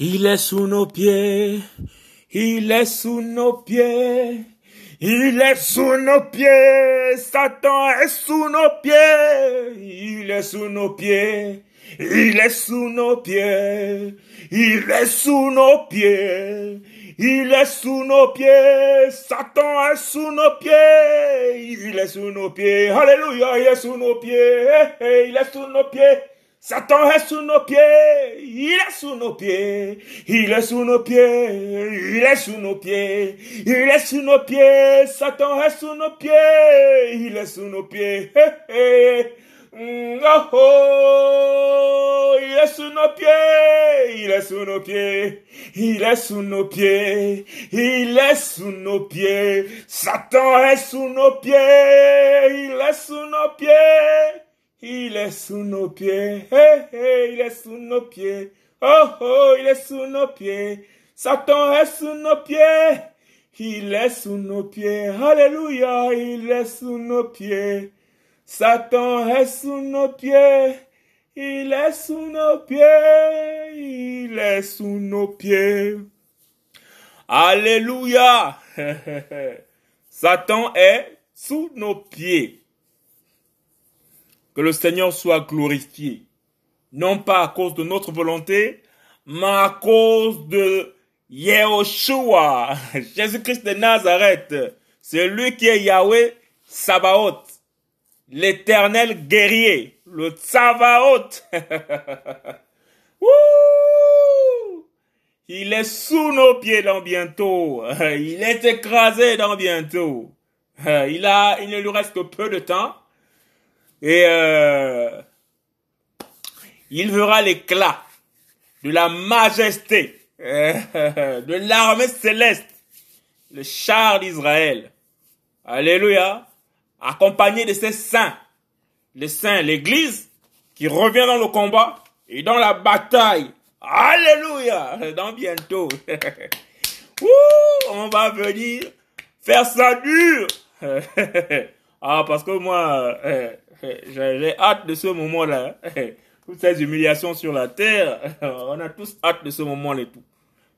Il est sous nos pieds. Il est sous nos pieds. Il est sous nos pieds. Satan est sous nos pieds. Il est sous nos pieds. Il est sous nos pieds. Il est sous nos pieds. Il est sous nos pieds. Satan est sous nos pieds. Il est sous nos pieds. Alléluia. Il est sous nos pieds. Il est sous nos pieds. Satan est sous nos pieds, il est sous nos pieds, il est sous nos pieds, il est sous nos pieds, il est sous nos pieds, Satan est sous nos pieds, il est sous nos pieds, Oh, oh, il est sous nos pieds, il est sous nos pieds, il est sous nos pieds, il est sous nos pieds, Satan est sous nos pieds, il est sous nos pieds. Il est sous nos pieds. Il est sous nos pieds. Oh, oh, il est sous nos pieds. Satan est sous nos pieds. Il est sous nos pieds. Alléluia, il est sous nos pieds. Satan est sous nos pieds. Il est sous nos pieds. Il est sous nos pieds. Alléluia. Satan est sous nos pieds. Que le Seigneur soit glorifié. Non pas à cause de notre volonté, mais à cause de Yehoshua, Jésus-Christ de Nazareth. C'est lui qui est Yahweh Sabaoth, l'éternel guerrier, le Sabaoth. Il est sous nos pieds dans bientôt. Il est écrasé dans bientôt. Il a, il ne lui reste que peu de temps et euh, il verra l'éclat de la majesté de l'armée céleste, le char d'Israël. Alléluia. Accompagné de ses saints. Les saints, l'église, qui revient dans le combat et dans la bataille. Alléluia. Dans bientôt. on va venir faire ça dur. ah, parce que moi, euh, j'ai hâte de ce moment-là. Toutes ces humiliations sur la terre, on a tous hâte de ce moment-là et tout.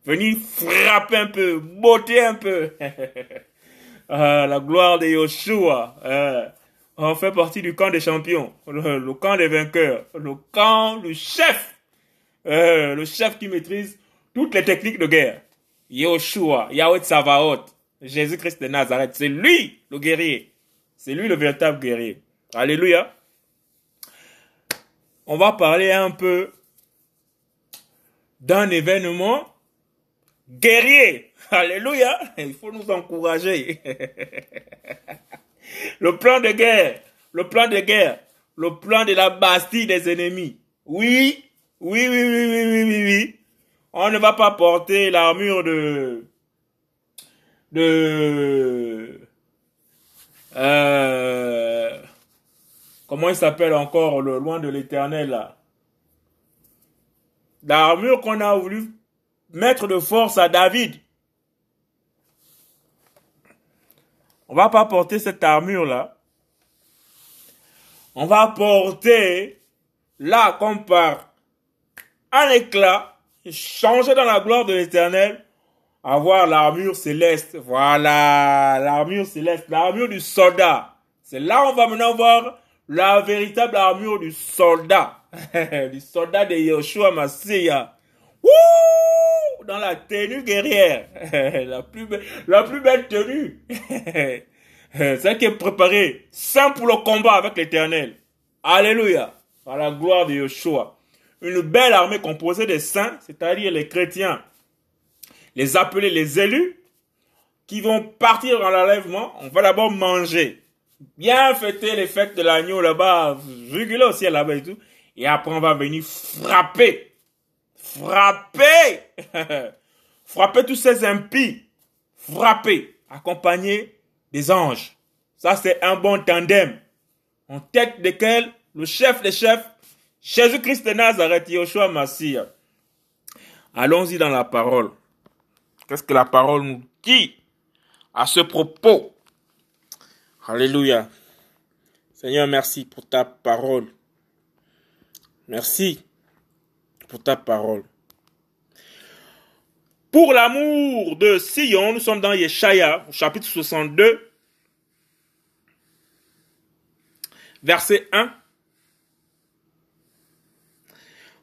Venir frapper un peu, botter un peu. Ah, la gloire de Yoshua. Ah, on fait partie du camp des champions, le, camp des vainqueurs, le camp du chef. Ah, le chef qui maîtrise toutes les techniques de guerre. Yoshua, Yahweh Savaot, Jésus-Christ de Nazareth. C'est lui le guerrier. C'est lui le véritable guerrier. Alléluia. On va parler un peu d'un événement guerrier. Alléluia. Il faut nous encourager. le plan de guerre. Le plan de guerre. Le plan de la Bastille des ennemis. Oui. Oui, oui, oui, oui, oui, oui, oui. On ne va pas porter l'armure de, de, euh, Comment il s'appelle encore le loin de l'éternel là? L'armure qu'on a voulu mettre de force à David. On va pas porter cette armure là. On va porter là comme par un éclat, changer dans la gloire de l'éternel, avoir l'armure céleste. Voilà, l'armure céleste, l'armure du soldat. C'est là on va maintenant voir la véritable armure du soldat, du soldat de Yoshua Massia. Dans la tenue guerrière, la plus, la plus belle tenue. Celle qui est préparée, saint pour le combat avec l'éternel. Alléluia. À la gloire de Yoshua. Une belle armée composée des saints, c'est-à-dire les chrétiens, les appelés les élus, qui vont partir dans l'enlèvement. On va d'abord manger bien fêter les fêtes de l'agneau là-bas, réguler aussi là-bas et tout. Et après, on va venir frapper. Frapper. frapper tous ces impies. Frapper. Accompagner des anges. Ça, c'est un bon tandem. En tête desquels le chef des chefs, Jésus-Christ de Nazareth, Yoshua Massia. Allons-y dans la parole. Qu'est-ce que la parole nous dit à ce propos? Alléluia. Seigneur, merci pour ta parole. Merci pour ta parole. Pour l'amour de Sion, nous sommes dans Yeshaya, chapitre 62, verset 1.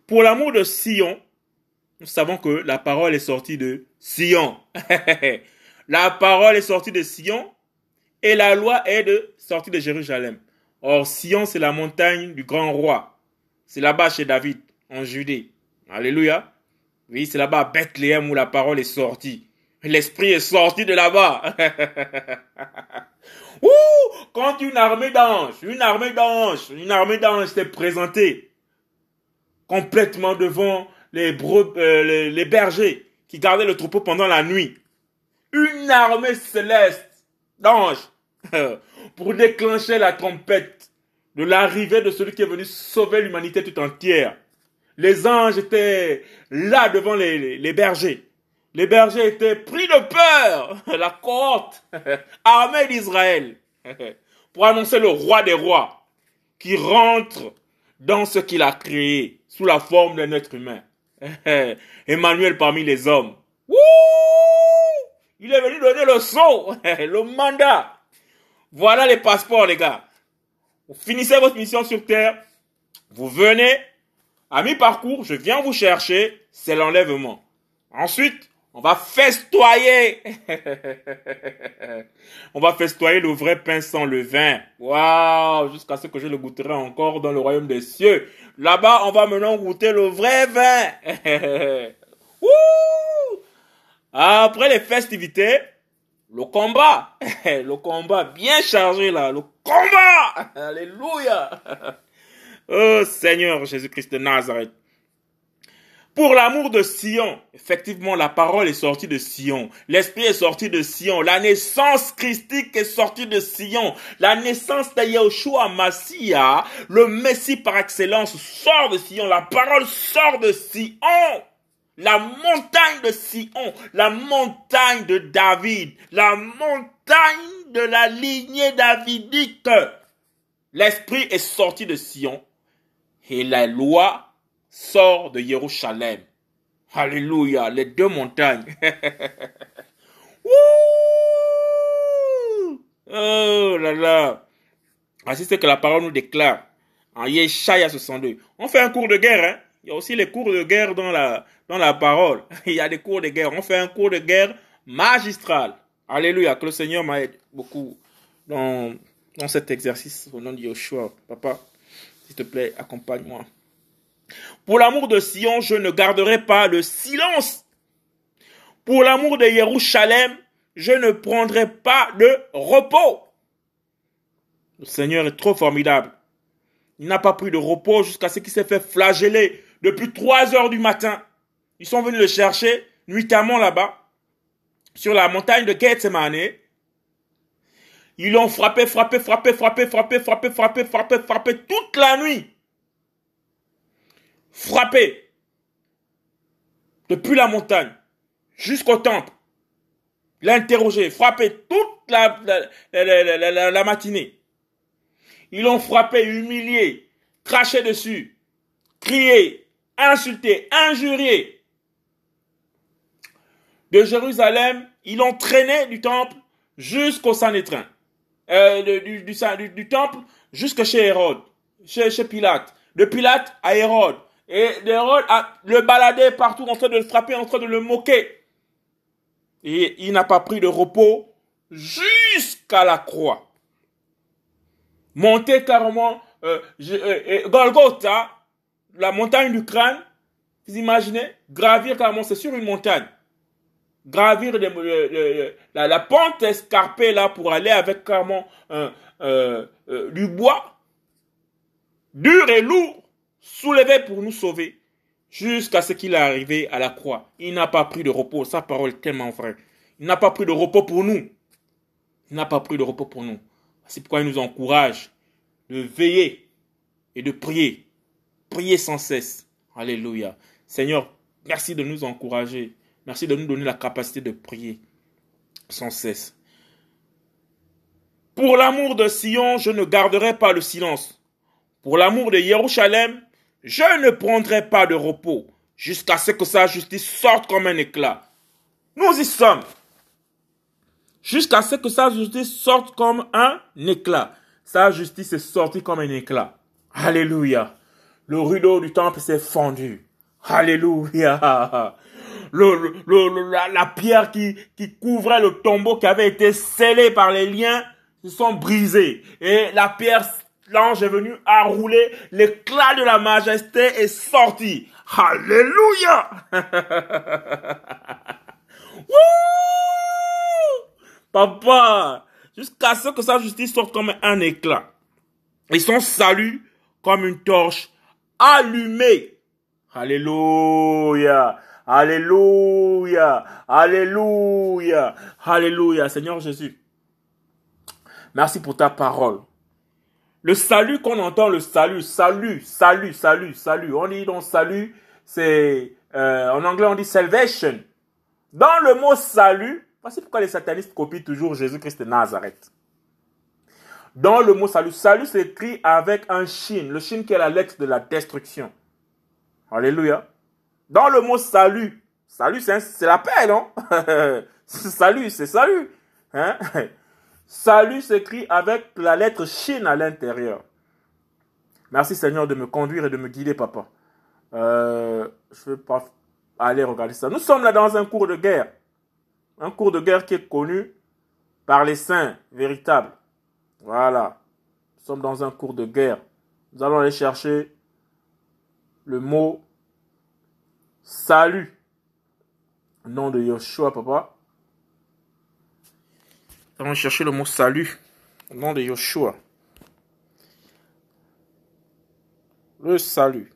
Pour l'amour de Sion, nous savons que la parole est sortie de Sion. la parole est sortie de Sion et la loi est de sortie de Jérusalem. Or, Sion, c'est la montagne du grand roi. C'est là-bas chez David, en Judée. Alléluia. Oui, c'est là-bas à Bethléem où la parole est sortie. L'esprit est sorti de là-bas. Ouh, quand une armée d'anges, une armée d'anges, une armée d'anges s'est présentée complètement devant les, euh, les bergers qui gardaient le troupeau pendant la nuit. Une armée céleste d'anges pour déclencher la trompette de l'arrivée de celui qui est venu sauver l'humanité tout entière. Les anges étaient là devant les, bergers. Les bergers étaient pris de peur, la cohorte armée d'Israël, pour annoncer le roi des rois qui rentre dans ce qu'il a créé sous la forme d'un être humain. Emmanuel parmi les hommes. Il est venu donner le saut, le mandat. Voilà les passeports, les gars. Vous finissez votre mission sur Terre. Vous venez, à mi-parcours, je viens vous chercher, c'est l'enlèvement. Ensuite, on va festoyer. on va festoyer le vrai pain sans le vin. Waouh, jusqu'à ce que je le goûterai encore dans le royaume des cieux. Là-bas, on va maintenant goûter le vrai vin. Après les festivités, le combat, le combat bien chargé là, le combat, alléluia. Oh Seigneur Jésus-Christ de Nazareth. Pour l'amour de Sion, effectivement, la parole est sortie de Sion. L'esprit est sorti de Sion. La naissance christique est sortie de Sion. La naissance de Yahushua Massia, le Messie par excellence, sort de Sion. La parole sort de Sion. La montagne de Sion, la montagne de David, la montagne de la lignée davidique. L'esprit est sorti de Sion et la loi sort de Jérusalem. Alléluia, les deux montagnes. oh là là. Ainsi c'est que la parole nous déclare en Yeshaya 62. On fait un cours de guerre, hein. Il y a aussi les cours de guerre dans la, dans la parole. Il y a des cours de guerre. On fait un cours de guerre magistral. Alléluia. Que le Seigneur m'aide beaucoup dans, dans cet exercice au nom de Yeshua. Papa, s'il te plaît, accompagne-moi. Pour l'amour de Sion, je ne garderai pas le silence. Pour l'amour de Jérusalem, je ne prendrai pas de repos. Le Seigneur est trop formidable. Il n'a pas pris de repos jusqu'à ce qu'il s'est fait flageller depuis 3 heures du matin. Ils sont venus le chercher nuitamment là-bas, sur la montagne de Gethsemane. Ils l'ont frappé, frappé, frappé, frappé, frappé, frappé, frappé, frappé, frappé toute la nuit. Frappé. Depuis la montagne jusqu'au temple. L'interroger, frappé toute la matinée. Ils l'ont frappé, humilié, craché dessus, crié, insulté, injurié. De Jérusalem, l'ont traîné du temple jusqu'au Sanhédrin. Euh, du, du, temple jusqu'à chez Hérode, chez, Pilate. De Pilate à Hérode. Et Hérode le baladé partout en train de le frapper, en train de le moquer. Et il n'a pas pris de repos jusqu'à la croix. Monté carrément, euh, euh, Golgotha, la montagne du crâne, vous imaginez, gravir carrément, c'est sur une montagne. Gravir la, pente escarpée là pour aller avec carrément euh, du bois, dur et lourd, soulevé pour nous sauver, jusqu'à ce qu'il est arrivé à la croix. Il n'a pas pris de repos, sa parole est tellement vraie. Il n'a pas pris de repos pour nous. Il n'a pas pris de repos pour nous. C'est pourquoi il nous encourage de veiller et de prier Priez sans cesse. Alléluia. Seigneur, merci de nous encourager. Merci de nous donner la capacité de prier sans cesse. Pour l'amour de Sion, je ne garderai pas le silence. Pour l'amour de Jérusalem, je ne prendrai pas de repos jusqu'à ce que sa justice sorte comme un éclat. Nous y sommes. Jusqu'à ce que sa justice sorte comme un éclat. Sa justice est sortie comme un éclat. Alléluia. Le rideau du temple s'est fendu. Alléluia. Le, la, pierre qui, qui couvrait le tombeau qui avait été scellé par les liens se sont brisés. Et la pierre, l'ange est venu à rouler. L'éclat de la majesté est sorti. Alléluia. Papa, jusqu'à ce que sa justice sorte comme un éclat. Et son salut comme une torche allumée. Alléluia. Alléluia. Alléluia. Alléluia. Seigneur Jésus. Merci pour ta parole. Le salut qu'on entend, le salut, salut, salut, salut, salut. On dit donc salut, c'est euh, en anglais on dit salvation. Dans le mot salut, voici pourquoi les satanistes copient toujours Jésus-Christ de Nazareth. Dans le mot salut, salut s'écrit avec un shin, le shin qui est la lettre de la destruction. Alléluia. Dans le mot salut, salut c'est la paix, non? Salut, c'est salut. Hein? Salut s'écrit avec la lettre shin à l'intérieur. Merci Seigneur de me conduire et de me guider, papa. Euh, je ne vais pas aller regarder ça. Nous sommes là dans un cours de guerre. Un cours de guerre qui est connu par les saints véritables. Voilà. Nous sommes dans un cours de guerre. Nous allons aller chercher le mot salut. Nom de Yoshua, papa. Allons chercher le mot salut. Nom de Yoshua. Le salut.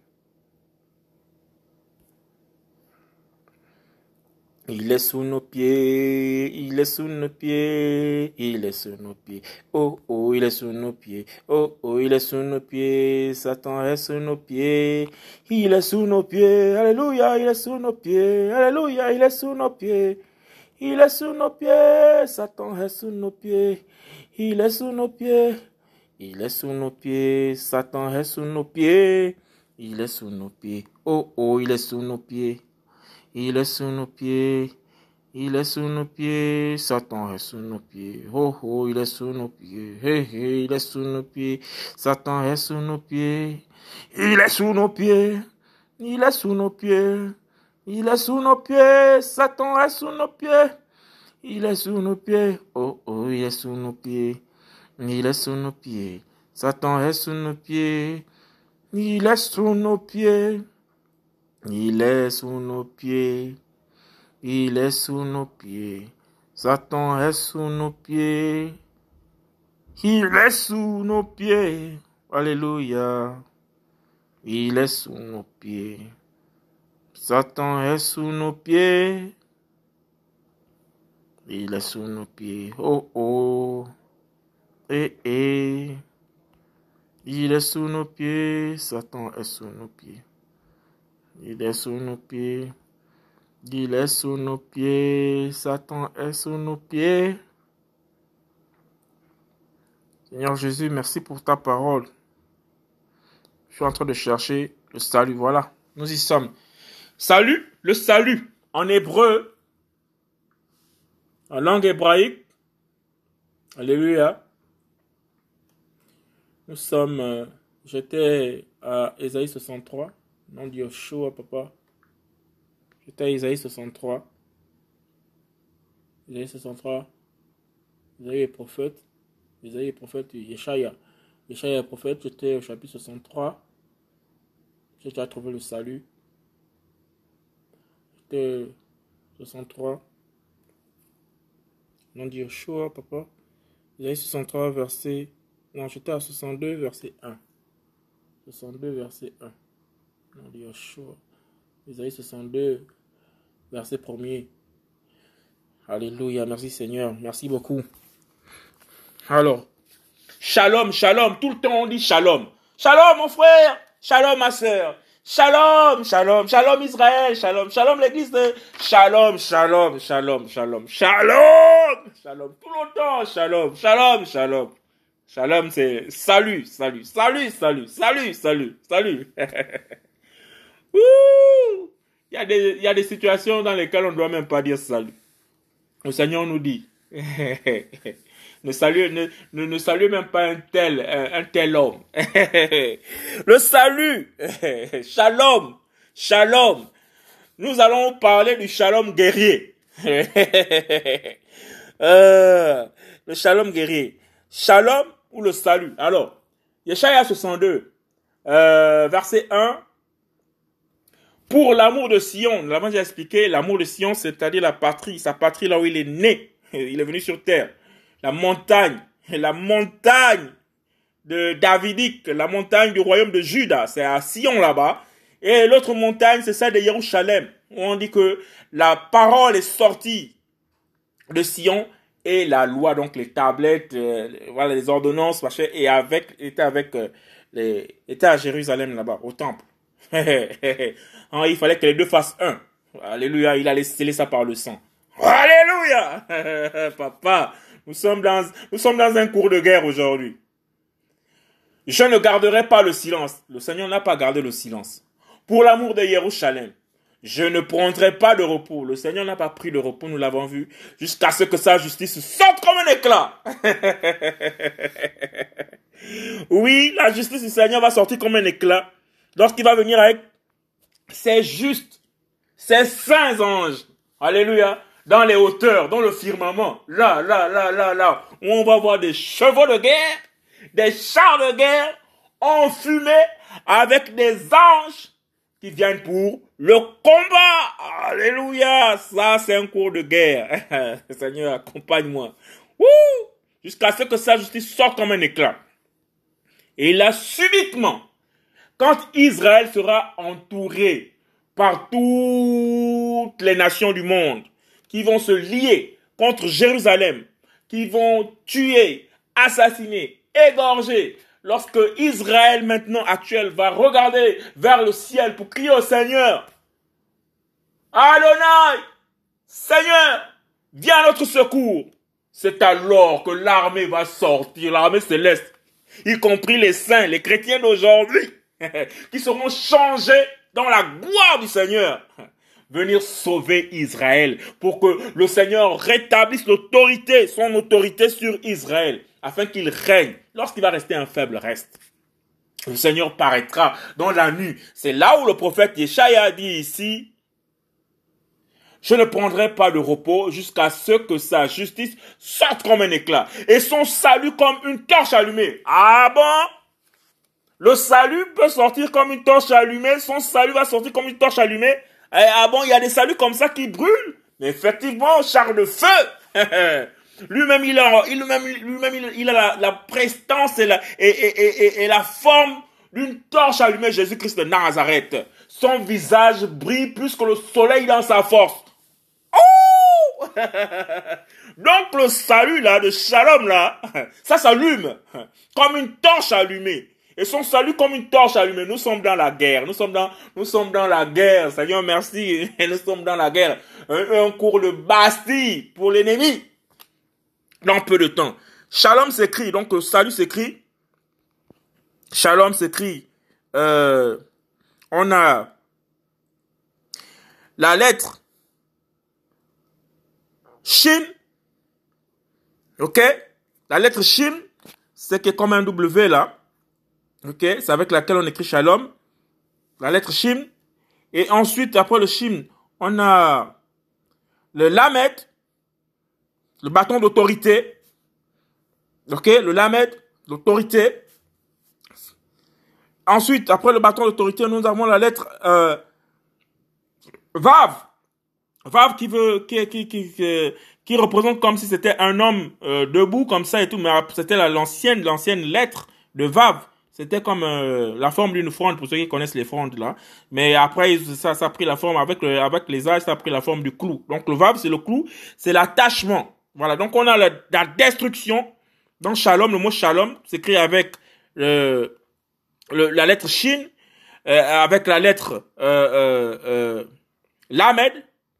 Il est sous nos pieds, il est sous nos pieds, il est sous nos pieds. Oh oh, il est sous nos pieds. Oh oh, il est sous nos pieds. Satan est sous nos pieds. Il est sous nos pieds. Alléluia, il est sous nos pieds. Alléluia, il est sous nos pieds. Il est sous nos pieds. Satan est sous nos pieds. Il est sous nos pieds. Il est sous nos pieds. Satan est sous nos pieds. Il est sous nos pieds. Oh oh, il est sous nos pieds. Il est sous nos pieds. Il est sous nos pieds. Satan est sous nos pieds. Oh oh, il est sous nos pieds. Hey, hey, il est sous nos pieds. Satan est sous nos pieds. Il est sous nos pieds. Il est sous nos pieds. Il est sous nos pieds. Satan est sous nos pieds. Il est sous nos pieds. Oh oh, il est sous nos pieds. Il est sous nos pieds. Satan est sous nos pieds. Il est sous nos pieds. Il est sous nos pieds. Il est sous nos pieds. Satan est sous nos pieds. Il est sous nos pieds. Alléluia. Il est sous nos pieds. Satan est sous nos pieds. Il est sous nos pieds. Oh oh. Eh eh. Il est sous nos pieds. Satan est sous nos pieds. Il est sous nos pieds. Il est sous nos pieds. Satan est sous nos pieds. Seigneur Jésus, merci pour ta parole. Je suis en train de chercher le salut. Voilà, nous y sommes. Salut, le salut en hébreu, en langue hébraïque. Alléluia. Nous sommes, euh, j'étais à Ésaïe 63. Nom de Yoshua, papa. J'étais à Isaïe 63. Isaïe 63. Isaïe est prophète. Isaïe est prophète. Yeshaya. Yeshaya est prophète. J'étais au chapitre 63. J'ai déjà trouvé le salut. J'étais 63. Nom de Yoshua, papa. Isaïe 63, verset. Non, j'étais à 62, verset 1. 62, verset 1. Yeshua. Isaïe 62, verset 1er. Alléluia, merci Seigneur, merci beaucoup. Alors, shalom, shalom, tout le temps on dit shalom. Shalom mon frère, shalom ma soeur, shalom, shalom, shalom Israël, shalom, shalom l'église de shalom, shalom, shalom, shalom, shalom, shalom, tout le temps, shalom, shalom, shalom. Shalom, c'est salut, salut, salut, salut, salut, salut, salut. Il y, a des, il y a des situations dans lesquelles on ne doit même pas dire salut. le Seigneur nous dit, ne salue, ne, ne, salue même pas un tel, un, tel homme. le salut, shalom, shalom. Nous allons parler du shalom guerrier. euh, le shalom guerrier. Shalom ou le salut? Alors, Yeshaya 62, euh, verset 1. Pour l'amour de Sion, nous l'avons déjà expliqué, l'amour de Sion, c'est-à-dire la patrie, sa patrie là où il est né. Il est venu sur terre. La montagne, la montagne de Davidique, la montagne du royaume de Juda, c'est à Sion là-bas. Et l'autre montagne, c'est celle de Jérusalem, où on dit que la parole est sortie de Sion et la loi, donc les tablettes, euh, voilà, les ordonnances, et avec, était avec, euh, était à Jérusalem là-bas, au temple. Hein, il fallait que les deux fassent un. Alléluia, il a scellé ça par le sang. Alléluia! Papa, nous sommes dans, nous sommes dans un cours de guerre aujourd'hui. Je ne garderai pas le silence. Le Seigneur n'a pas gardé le silence. Pour l'amour de Jérusalem, je ne prendrai pas de repos. Le Seigneur n'a pas pris de repos, nous l'avons vu, jusqu'à ce que sa justice sorte comme un éclat. oui, la justice du Seigneur va sortir comme un éclat lorsqu'il va venir avec ses justes, ses saints anges. Alléluia. Dans les hauteurs, dans le firmament. Là, là, là, là, là. Où on va voir des chevaux de guerre, des chars de guerre enfumés avec des anges qui viennent pour le combat. Alléluia. Ça, c'est un cours de guerre. Seigneur, accompagne-moi. Jusqu'à ce que sa justice sorte comme un éclat. Et là, subitement, quand Israël sera entouré par toutes les nations du monde qui vont se lier contre Jérusalem, qui vont tuer, assassiner, égorger, lorsque Israël maintenant actuel va regarder vers le ciel pour crier au Seigneur, Adonai, Seigneur, viens à notre secours. C'est alors que l'armée va sortir, l'armée céleste, y compris les saints, les chrétiens d'aujourd'hui, qui seront changés dans la gloire du Seigneur, venir sauver Israël pour que le Seigneur rétablisse l'autorité, son autorité sur Israël, afin qu'il règne lorsqu'il va rester un faible reste. Le Seigneur paraîtra dans la nuit. C'est là où le prophète Yeshaya dit ici, je ne prendrai pas de repos jusqu'à ce que sa justice sorte comme un éclat et son salut comme une torche allumée. Ah bon? Le salut peut sortir comme une torche allumée, son salut va sortir comme une torche allumée. Eh, ah bon, il y a des saluts comme ça qui brûlent. Mais effectivement, char de feu. lui-même, il a, lui-même, il, a la, prestance et la forme d'une torche allumée, Jésus-Christ de Nazareth. Son visage brille plus que le soleil dans sa force. Oh! Donc le salut là, de Shalom là, ça s'allume comme une torche allumée. Et son salut comme une torche allumée. Nous sommes dans la guerre. Nous sommes dans, nous sommes dans la guerre. Seigneur, merci. Nous sommes dans la guerre. Un, cours de Bastille pour l'ennemi. Dans peu de temps. Shalom s'écrit. Donc, salut s'écrit. Shalom s'écrit. Euh, on a la lettre Shin. Ok? La lettre Shin, c'est comme un W là. Ok, c'est avec laquelle on écrit Shalom, la lettre Shim. Et ensuite, après le Shim, on a le Lamed, le bâton d'autorité. Ok, le Lamed, l'autorité. Ensuite, après le bâton d'autorité, nous avons la lettre euh, Vav. Vav qui veut, qui, qui, qui, qui, représente comme si c'était un homme euh, debout comme ça et tout, mais c'était l'ancienne, l'ancienne lettre de Vav. C'était comme euh, la forme d'une fronde pour ceux qui connaissent les frondes là. Mais après ça, ça a pris la forme avec avec les âges, ça a pris la forme du clou. Donc le vav c'est le clou, c'est l'attachement. Voilà. Donc on a la, destruction. Dans shalom, le mot shalom s'écrit avec euh, le, la lettre shin, euh, avec la lettre euh, euh, lamed,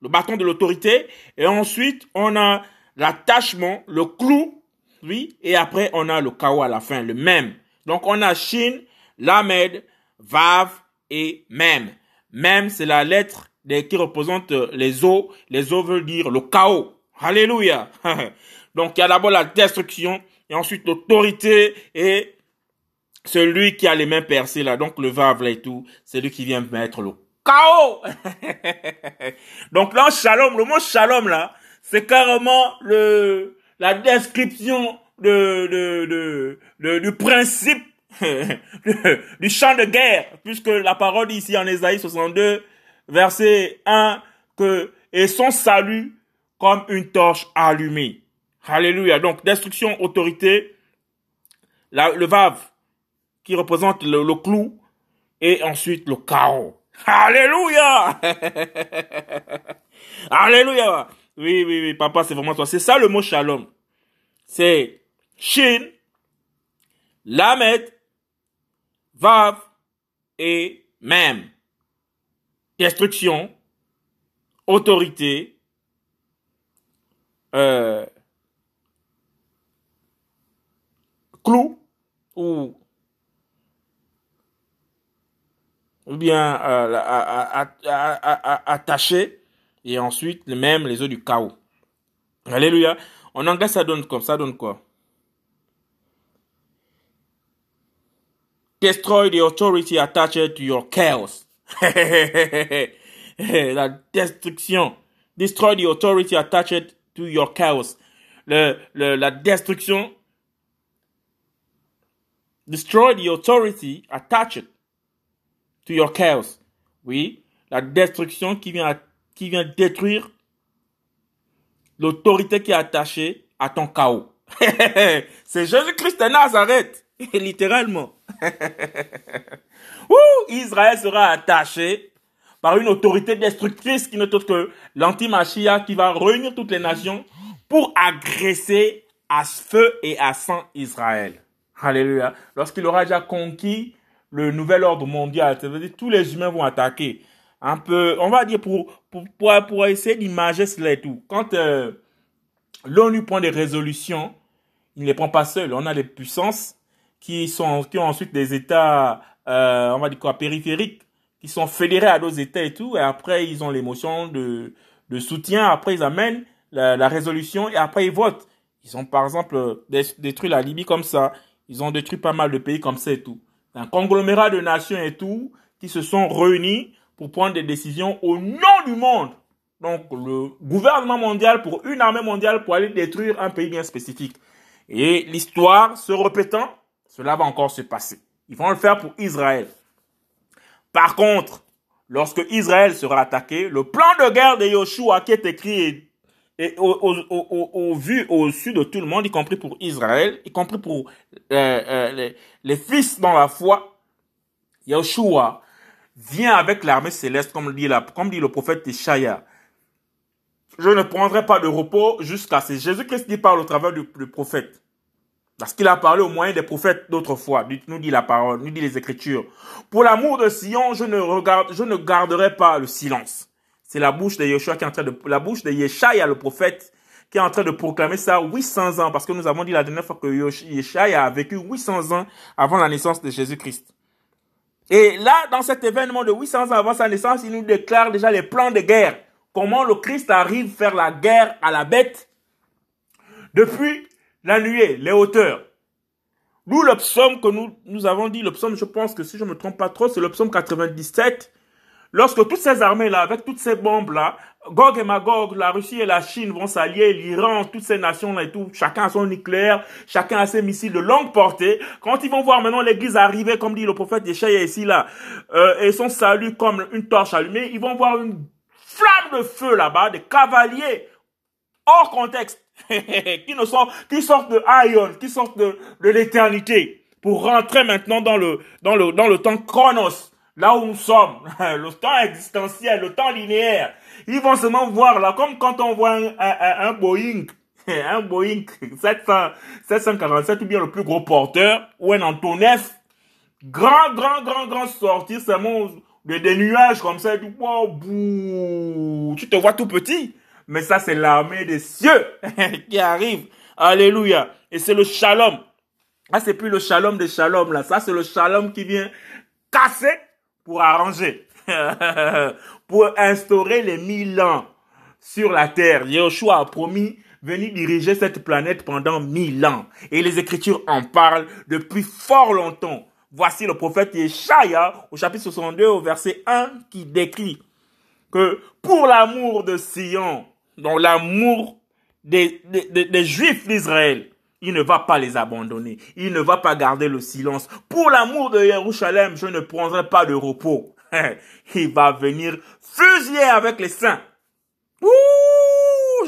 le bâton de l'autorité, et ensuite on a l'attachement, le clou, oui, et après on a le kawa à la fin, le même. Donc on a Shin, Lamed, Vav et Mem. Mem, c'est la lettre qui représente les eaux. Les eaux veulent dire le chaos. Alléluia. Donc il y a d'abord la destruction et ensuite l'autorité et celui qui a les mains percées là, donc le vave là et tout, c'est lui qui vient mettre le chaos. donc là, shalom, le mot shalom là, c'est carrément le la description de, de, de, du principe du champ de guerre, puisque la parole ici en Ésaïe 62, verset 1, que et son salut comme une torche allumée. Alléluia. Donc, destruction, autorité, le vave qui représente le, clou et ensuite le chaos. Alléluia. Alléluia. Oui, oui, oui, papa, c'est vraiment toi. C'est ça le mot shalom. C'est Shin, Lamed, Vav et Mem. Destruction, autorité, euh, clou ou bien euh, attaché et ensuite même les eaux du chaos. Alléluia. En anglais, ça donne comme ça donne quoi? Destroy the authority attached to your chaos. La destruction. Destroy the authority attached to your chaos. La destruction. Destroy the authority attached to your chaos. Oui, la destruction qui vient, qui vient détruire l'autorité qui est attachée à ton chaos. C'est Jésus-Christ de Nazareth, littéralement. Ouh, Israël sera attaché par une autorité destructrice qui n'est autre que l'antimachia qui va réunir toutes les nations pour agresser à feu et à sang Israël. Alléluia. Lorsqu'il aura déjà conquis le nouvel ordre mondial, ça veut dire tous les humains vont attaquer. On va dire pour, pour, pour, essayer d'imager cela et tout. Quand euh, l'ONU prend des résolutions, il ne les prend pas seul. On a des puissances qui sont qui ont ensuite des États, euh, on va dire quoi, périphériques, qui sont fédérés à d'autres États et tout. Et après, ils ont l'émotion de, de soutien. Après, ils amènent la, la, résolution et après, ils votent. Ils ont, par exemple, détruit la Libye comme ça. Ils ont détruit pas mal de pays comme ça et tout. Un conglomérat de nations et tout qui se sont réunis pour prendre des décisions au nom du monde. Donc, le gouvernement mondial pour une armée mondiale pour aller détruire un pays bien spécifique. Et l'histoire se répétant, cela va encore se passer. Ils vont le faire pour Israël. Par contre, lorsque Israël sera attaqué, le plan de guerre de Yoshua qui est écrit au, vu au sud de tout le monde, y compris pour Israël, y compris pour euh, euh, les, fils dans la foi, Yoshua vient avec l'armée céleste, comme dit, le prophète Ishaïa. Je ne prendrai pas de repos jusqu'à ce Jésus-Christ qui parle au travers du prophète. Parce qu'il a parlé au moyen des prophètes d'autrefois, nous dit la parole, nous dit les Écritures. Pour l'amour de Sion, je ne regarde, je ne garderai pas le silence. C'est la bouche de Yeshua qui est en train de, la bouche de Yeshaya, le prophète, qui est en train de proclamer ça 800 ans, parce que nous avons dit la dernière fois que Yeshaya a vécu 800 ans avant la naissance de Jésus-Christ. Et là, dans cet événement de 800 ans avant sa naissance, il nous déclare déjà les plans de guerre. Comment le Christ arrive à faire la guerre à la bête depuis la nuée, les hauteurs. D'où le psaume que nous, nous avons dit, le psaume, je pense que si je me trompe pas trop, c'est le psaume 97. Lorsque toutes ces armées-là, avec toutes ces bombes-là, Gog et Magog, la Russie et la Chine vont s'allier, l'Iran, toutes ces nations-là et tout, chacun a son nucléaire, chacun a ses missiles de longue portée. Quand ils vont voir maintenant l'église arriver, comme dit le prophète Yeshaya ici là, euh, et son salut comme une torche allumée, ils vont voir une flamme de feu là-bas, des cavaliers, hors contexte, qui ne sont, qui sortent de Ion, qui sortent de, l'éternité, pour rentrer maintenant dans le, dans le, dans le temps chronos, là où nous sommes, le temps existentiel, le temps linéaire. Ils vont seulement voir là, comme quand on voit un, Boeing, un Boeing 700, 747 ou bien le plus gros porteur, ou un Antonov, grand, grand, grand, grand sortir seulement de, des nuages comme ça, wow, tu te vois tout petit. Mais ça, c'est l'armée des cieux qui arrive. Alléluia. Et c'est le shalom. Ah, c'est plus le shalom des shalom, là. Ça, c'est le shalom qui vient casser pour arranger. pour instaurer les mille ans. sur la terre. Yeshua a promis venir diriger cette planète pendant mille ans. Et les Écritures en parlent depuis fort longtemps. Voici le prophète Yeshaya au chapitre 62 au verset 1 qui décrit que pour l'amour de Sion, dont l'amour des, des, des, Juifs d'Israël, il ne va pas les abandonner. Il ne va pas garder le silence. Pour l'amour de Jérusalem, je ne prendrai pas de repos. Il va venir fusiller avec les saints.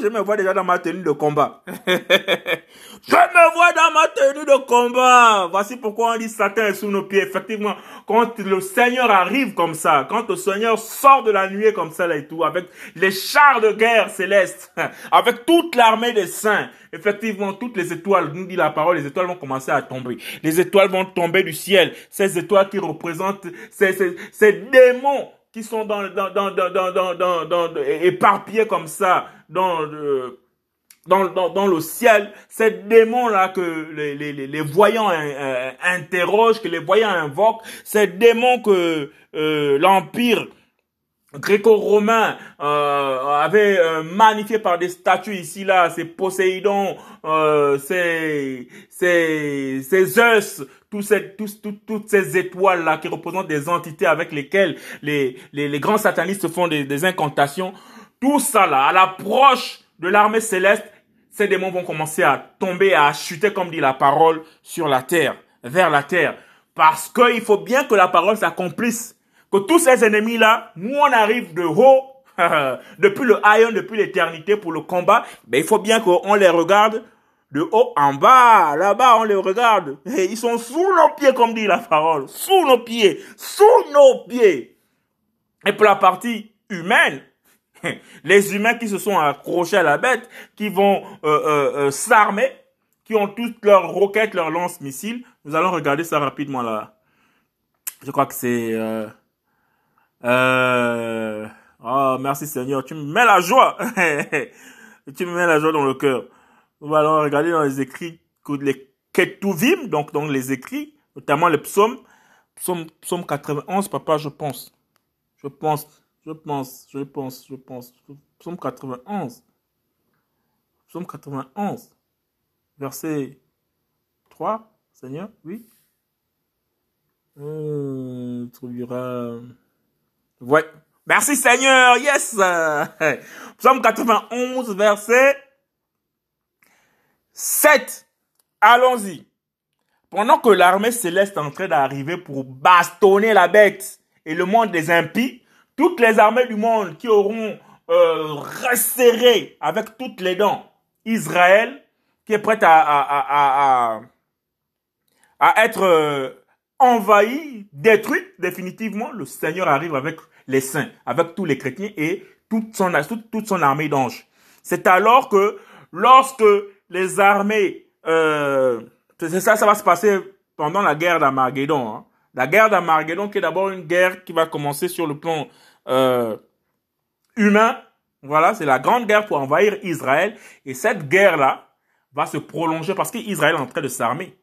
Je me vois déjà dans ma tenue de combat. je me vois dans ma tenue de combat. Voici pourquoi on dit Satan est sous nos pieds. Effectivement, quand le Seigneur arrive comme ça, quand le Seigneur sort de la nuée comme ça là et tout, avec les chars de guerre célestes, avec toute l'armée des saints, effectivement, toutes les étoiles, nous dit la parole, les étoiles vont commencer à tomber. Les étoiles vont tomber du ciel. Ces étoiles qui représentent ces, ces, ces démons qui sont dans, dans, dans, dans, éparpillés comme ça dans, le, dans, le ciel, ces démons-là que les, les, les voyants interrogent, que les voyants invoquent, ces démons que euh, l'Empire gréco-romain euh, avait euh, magnifié par des statues ici là, ces Poséidon, euh, ces ces ces Zeus, tous ces toutes ces étoiles là qui représentent des entités avec lesquelles les les, grands satanistes font des, incantations. Tout ça là, à l'approche de l'armée céleste, ces démons vont commencer à tomber, à chuter comme dit la parole sur la terre, vers la terre, parce qu'il faut bien que la parole s'accomplisse que tous ces ennemis-là, nous on arrive de haut, depuis le haillon, depuis l'éternité pour le combat, mais il faut bien qu'on les regarde de haut en bas, là-bas on les regarde. Et ils sont sous nos pieds comme dit la parole, sous nos pieds, sous nos pieds. Et pour la partie humaine, les humains qui se sont accrochés à la bête, qui vont euh, euh, euh, s'armer, qui ont toutes leurs roquettes, leurs lance-missiles, nous allons regarder ça rapidement là. Je crois que c'est... Oh, merci Seigneur, tu me mets la joie. tu me mets la joie dans le cœur. On va regarder dans les écrits, les Ketuvim, donc dans les écrits, notamment les psaumes, psaume, psaume 91, papa, je pense. Je pense, je pense, je pense, je pense. Psaume 91. Psaume 91. Verset 3, Seigneur, oui. Euh, tu Ouais. Merci Seigneur. Yes. Psaume 91, verset 7. Allons-y. Pendant que l'armée céleste est en train d'arriver pour bastonner la bête et le monde des impies, toutes les armées du monde qui auront euh, resserré avec toutes les dents Israël, qui est prête à, à, à, à être euh, envahi, détruit définitivement, le Seigneur arrive avec les saints, avec tous les chrétiens et toute son, toute, son armée d'anges. C'est alors que lorsque les armées, euh, c'est ça, ça va se passer pendant la guerre d'Armageddon. Hein. La guerre d'Armageddon qui est d'abord une guerre qui va commencer sur le plan euh, humain. Voilà, c'est la grande guerre pour envahir Israël. Et cette guerre-là va se prolonger parce qu'Israël est en train de s'armer.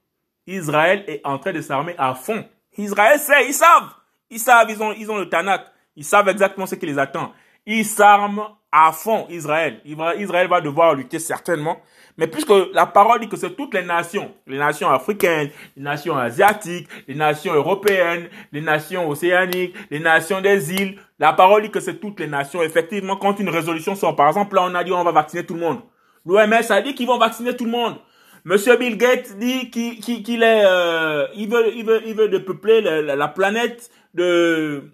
Israël est en train de s'armer à fond. Israël sait, ils savent. Ils savent, ils ont, ils ont le Tanakh. Ils savent exactement ce qui les attend. Ils s'arment à fond, Israël. Israël va devoir lutter certainement. Mais puisque la parole dit que c'est toutes les nations, les nations africaines, les nations asiatiques, les nations européennes, les nations océaniques, les nations des îles, la parole dit que c'est toutes les nations. Effectivement, quand une résolution sort, par exemple, là on a dit on va vacciner tout le monde. L'OMS a dit qu'ils vont vacciner tout le monde. Monsieur Bill Gates dit qu'il est, euh, il veut, il veut, il veut dépeupler la, la planète de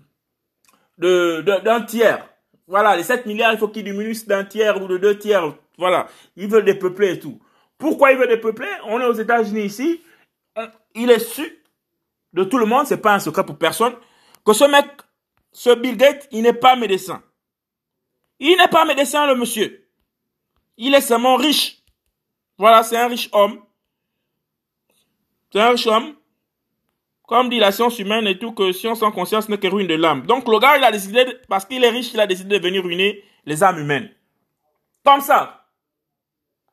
de d'un tiers. Voilà, les 7 milliards, il faut qu'ils diminuent d'un tiers ou de deux tiers. Voilà, ils veulent dépeupler et tout. Pourquoi ils veulent dépeupler On est aux États-Unis ici. il est su de tout le monde, c'est pas un secret pour personne, que ce mec, ce Bill Gates, il n'est pas médecin. Il n'est pas médecin, le monsieur. Il est seulement riche. Voilà, c'est un riche homme. C'est un riche homme. Comme dit la science humaine et tout, que science sans conscience n'est que ruine de l'âme. Donc le gars, il a décidé, parce qu'il est riche, il a décidé de venir ruiner les âmes humaines. Comme ça.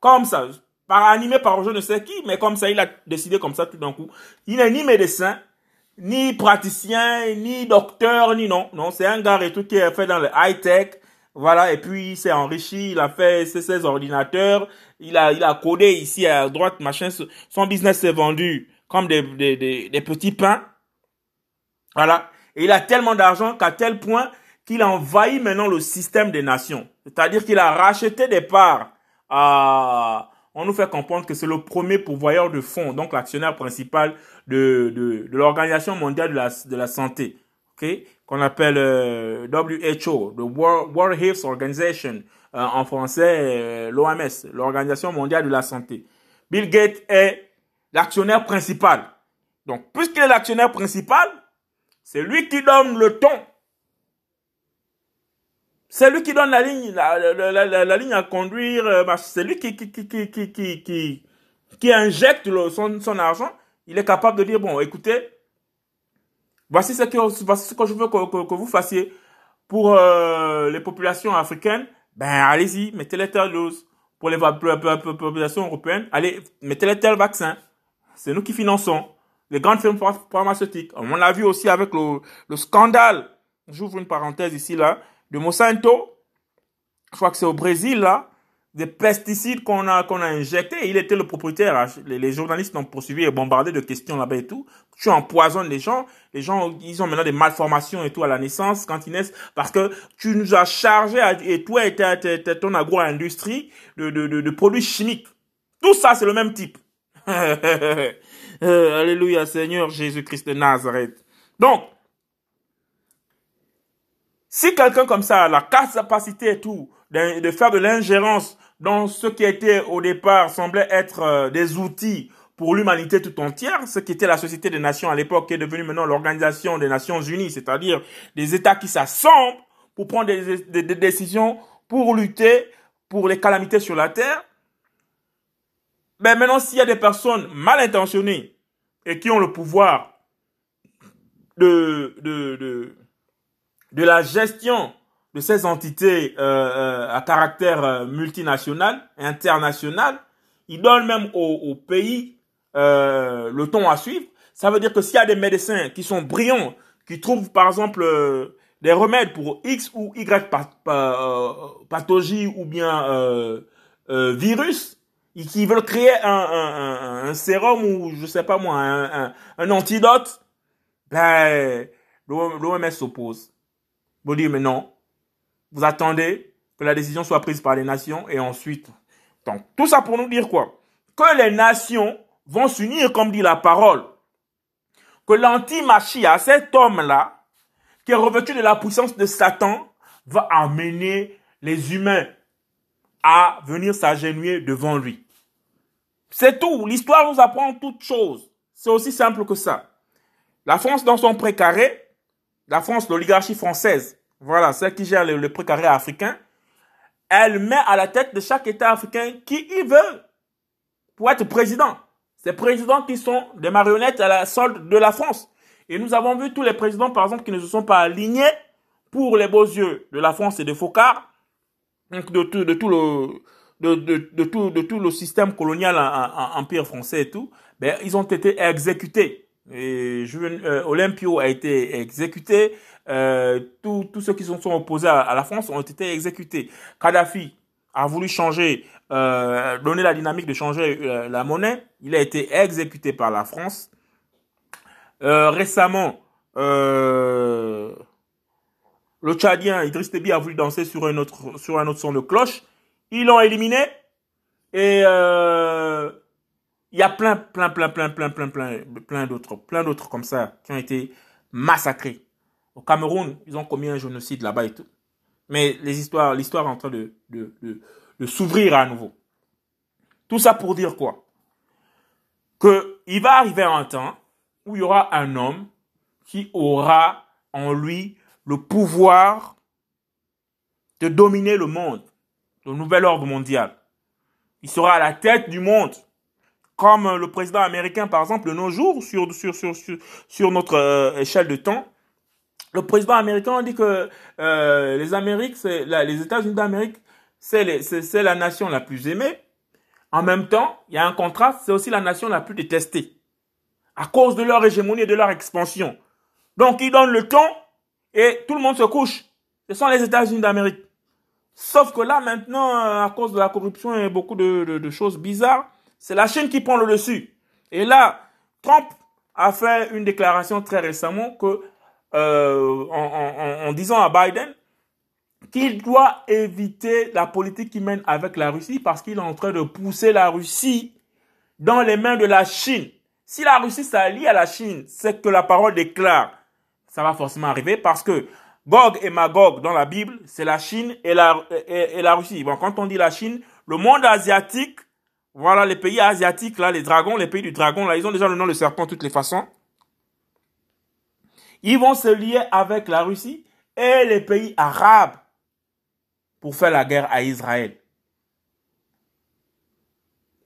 Comme ça. Par animé par je ne sais qui, mais comme ça, il a décidé comme ça tout d'un coup. Il n'est ni médecin, ni praticien, ni docteur, ni non. Non, c'est un gars et tout qui est fait dans le high-tech, Voilà, et puis il s'est enrichi, il a fait ses, ses ordinateurs, il a, il a codé ici à droite, machin. Son business s'est vendu comme des, des, des, des petits pains. Voilà. Et il a tellement d'argent qu'à tel point qu'il a envahi maintenant le système des nations. C'est-à-dire qu'il a racheté des parts on nous fait comprendre que c'est le premier pourvoyeur de fonds, donc l'actionnaire principal de, de, de l'Organisation mondiale de la, de la santé, ok, qu'on appelle euh, WHO, the World, World Health Organization, euh, en français euh, l'OMS, l'Organisation mondiale de la santé. Bill Gates est l'actionnaire principal. Donc, puisqu'il est l'actionnaire principal, c'est lui qui donne le ton c'est lui qui donne la ligne, la, la, la, ligne à conduire. Euh, c'est lui qui, qui, qui, qui, qui, qui, injecte son, son argent. Il est capable de dire, bon, écoutez, voici ce que, voici ce que je veux que, que, vous fassiez pour euh, les populations africaines. Ben, allez-y, mettez-les telle dose. Pour les populations européennes, allez, mettez-les tel vaccin. C'est nous qui finançons les grandes firmes pharmaceutiques. On l'a vu aussi avec le, le scandale. J'ouvre une parenthèse ici, là de Monsanto, je crois que c'est au Brésil, là, des pesticides qu'on a, qu'on a injectés. Il était le propriétaire. Hein. Les, journalistes l'ont poursuivi et bombardé de questions là-bas et tout. Tu empoisonnes les gens. Les gens, ils ont maintenant des malformations et tout à la naissance quand ils naissent parce que tu nous as chargé et toi et ton agro-industrie de, de, de, de, produits chimiques. Tout ça, c'est le même type. Euh, alléluia, Seigneur Jésus-Christ de Nazareth. Donc, si quelqu'un comme ça a la capacité et tout de, faire de l'ingérence dans ce qui était au départ semblait être euh, des outils pour l'humanité tout entière, ce qui était la Société des Nations à l'époque, qui est devenue maintenant l'Organisation des Nations Unies, c'est-à-dire des États qui s'assemblent pour prendre des, décisions pour lutter pour les calamités sur la Terre. Mais maintenant, s'il y a des personnes mal intentionnées et qui ont le pouvoir de, de, de, de la gestion de ces entités euh, euh, à caractère euh, multinational, international, il donne même au, pays le ton à suivre. Ça veut dire que s'il y a des médecins qui sont brillants, qui trouvent par exemple des remèdes pour X ou Y pathologie ou bien virus, et qui veulent créer un, sérum ou je sais pas moi, un, un antidote, ben, l'OMS s'oppose. Vous dire, mais non, vous attendez que la décision soit prise par les nations et ensuite. Donc, tout ça pour nous dire quoi? Que les nations vont s'unir, comme dit la parole. Que l'anti-machia, cet homme-là, qui est revêtu de la puissance de Satan, va amener les humains à venir s'agenouiller devant lui. C'est tout. L'histoire nous apprend toutes choses. C'est aussi simple que ça. La France, dans son précaré, la France, l'oligarchie française, voilà, celle qui gère le, précaré africain, elle met à la tête de chaque État africain qui y veut pour être président. Ces présidents qui sont des marionnettes à la solde de la France. Et nous avons vu tous les présidents, par exemple, qui ne se sont pas alignés pour les beaux yeux de la France et de Focard, donc de tout, le, de tout le système colonial en, empire français et tout, ben, ils ont été exécutés. Et euh, Olympio a été exécuté. Euh, tous ceux qui sont, sont opposés à, la France ont été exécutés. Kadhafi a voulu changer, euh, donner la dynamique de changer la monnaie. Il a été exécuté par la France. Récemment, le Tchadien Idriss Déby a voulu danser sur un autre sur un autre son de cloche. Ils l'ont éliminé et il y a plein, plein, plein, plein, plein, plein, plein, d'autres, comme ça qui ont été massacrés. Au Cameroun, ils ont commis un génocide là-bas et tout. Mais les histoires, l'histoire est en train de, de s'ouvrir à nouveau. Tout ça pour dire quoi? Que il va arriver un temps où il y aura un homme qui aura en lui le pouvoir de dominer le monde, le nouvel ordre mondial. Il sera à la tête du monde comme le président américain, par exemple, de nos jours, sur, sur, sur, sur, sur notre euh, échelle de temps, le président américain dit que euh, les Amériques, c'est les États-Unis d'Amérique, c'est la nation la plus aimée. En même temps, il y a un contraste, c'est aussi la nation la plus détestée. À cause de leur hégémonie et de leur expansion. Donc, ils donnent le ton et tout le monde se couche. Ce sont les États-Unis d'Amérique. Sauf que là, maintenant, à cause de la corruption et beaucoup de, choses bizarres, c'est la Chine qui prend le dessus. Et là, Trump a fait une déclaration très récemment que, euh, en, disant à Biden qu'il doit éviter la politique qu'il mène avec la Russie parce qu'il est en train de pousser la Russie dans les mains de la Chine. Si la Russie s'allie à la Chine, c'est que la parole déclare, ça va forcément arriver parce que Gog et Magog dans la Bible, c'est la Chine et la, et, la Russie. Bon, quand on dit la Chine, le monde asiatique, voilà les pays asiatiques, là, les dragons, les pays du dragon, là, ils ont déjà le nom de serpent de toutes les façons. Ils vont se lier avec la Russie et les pays arabes pour faire la guerre à Israël.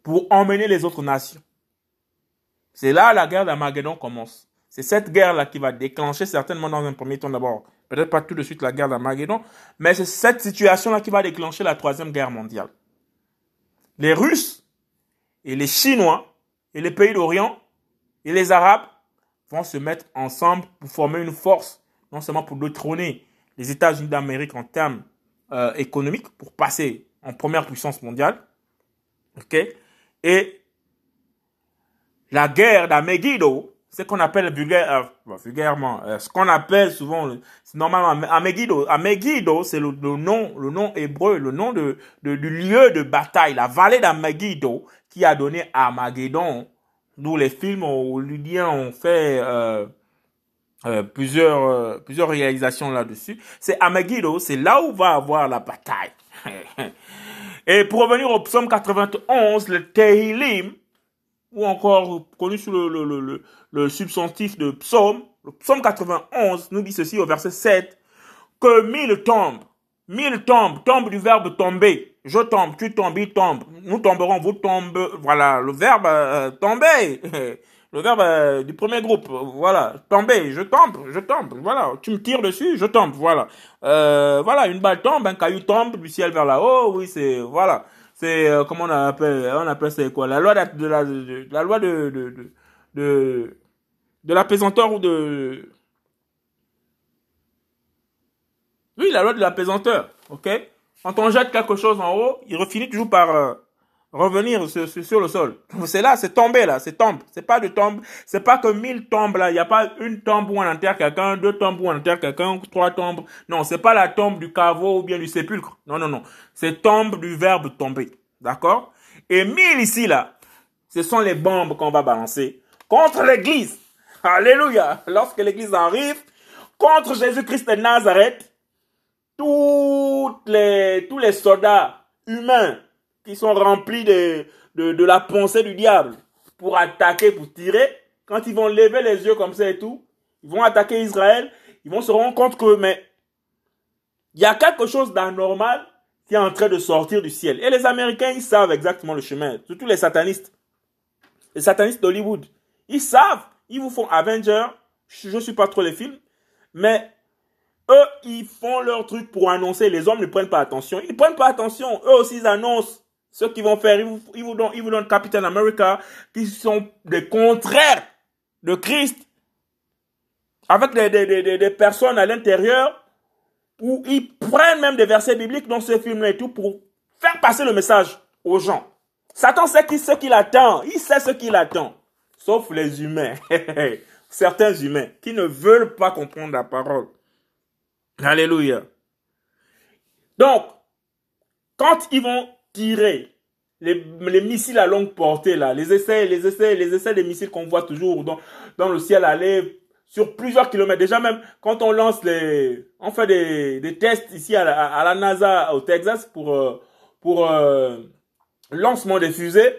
Pour emmener les autres nations. C'est là la guerre d'Armageddon commence. C'est cette guerre-là qui va déclencher certainement dans un premier temps d'abord peut-être pas tout de suite la guerre d'Armageddon, mais c'est cette situation-là qui va déclencher la troisième guerre mondiale. Les Russes et les Chinois et les pays d'Orient et les Arabes vont se mettre ensemble pour former une force, non seulement pour détrôner les États-Unis d'Amérique en termes euh, économiques, pour passer en première puissance mondiale, ok, et la guerre d'Amegiddo ce qu'on appelle vulgaire, euh, vulgairement, euh, ce qu'on appelle souvent, normalement, à Megiddo, c'est le, nom, le nom hébreu, le nom de, du lieu de bataille, la vallée d'Amegiddo, qui a donné Armageddon, d'où les films hollywoodiens ont fait euh, plusieurs, plusieurs réalisations là-dessus. C'est Amegiddo, c'est là où va avoir la bataille. Et pour revenir au psaume 91, le Tehillim, ou encore connu sous le, le, le, le, substantif de psaume, le psaume 91 nous dit ceci au verset 7, que mille tombent, mille tombent, tombent du verbe tomber. Je tombe, tu tombes, il tombe, nous tomberons, vous tombez. Voilà, le verbe euh, tomber. Le verbe euh, du premier groupe, voilà, tomber, je tombe, je tombe, voilà, tu me tires dessus, je tombe, voilà. Euh, voilà, une balle tombe, un caillou tombe du ciel vers là-haut, oui, c'est, voilà. C'est comment on appelle on appelle c'est quoi? La loi de, la loi de de de de, de l'apaisanteur ou de oui la loi de l'apaisanteur ok? Quand on jette quelque chose en haut il finit toujours par euh, revenir sur, le sol. C'est là, c'est tombé là, c'est tombe. C'est pas de tombe, c'est pas que mille tombes là. Il n'y a pas une tombe où on enterre quelqu'un, deux tombes où on enterre quelqu'un, trois tombes. Non, c'est pas la tombe du caveau ou bien du sépulcre. Non, non, non. C'est tombe du verbe tomber. D'accord? Et mille ici là, ce sont les bombes qu'on va balancer contre l'église. Alléluia. Lorsque l'église arrive, contre Jésus-Christ de Nazareth, les, tous les soldats humains qui sont remplis de, de, la pensée du diable pour attaquer, pour tirer, quand ils vont lever les yeux comme ça et tout, ils vont attaquer Israël, ils vont se rendre compte que, mais, il y a quelque chose d'anormal qui est en train de sortir du ciel. Et les Américains, ils savent exactement le chemin, surtout les satanistes. Les satanistes d'Hollywood. Ils savent, ils vous font Avengers, je ne suis pas trop les films, mais eux, ils font leur truc pour annoncer, les hommes ne prennent pas attention. Ils ne prennent pas attention, eux aussi, ils annoncent. Ce qu'ils vont faire, ils vous, ils donnent, ils vous donnent Captain America, qui sont des contraires de Christ, avec des, des, des, des personnes à l'intérieur, où ils prennent même des versets bibliques dans ce film-là et tout, pour faire passer le message aux gens. Satan sait qui, ce qu'il attend, il sait ce qu'il attend, sauf les humains, certains humains, qui ne veulent pas comprendre la parole. Alléluia. Donc, quand ils vont tirer les, les, missiles à longue portée, là, les essais, les essais, les essais des missiles qu'on voit toujours dans, dans le ciel aller sur plusieurs kilomètres. Déjà même, quand on lance les, on fait des, des tests ici à la, à la NASA au Texas pour, euh, pour euh, lancement des fusées.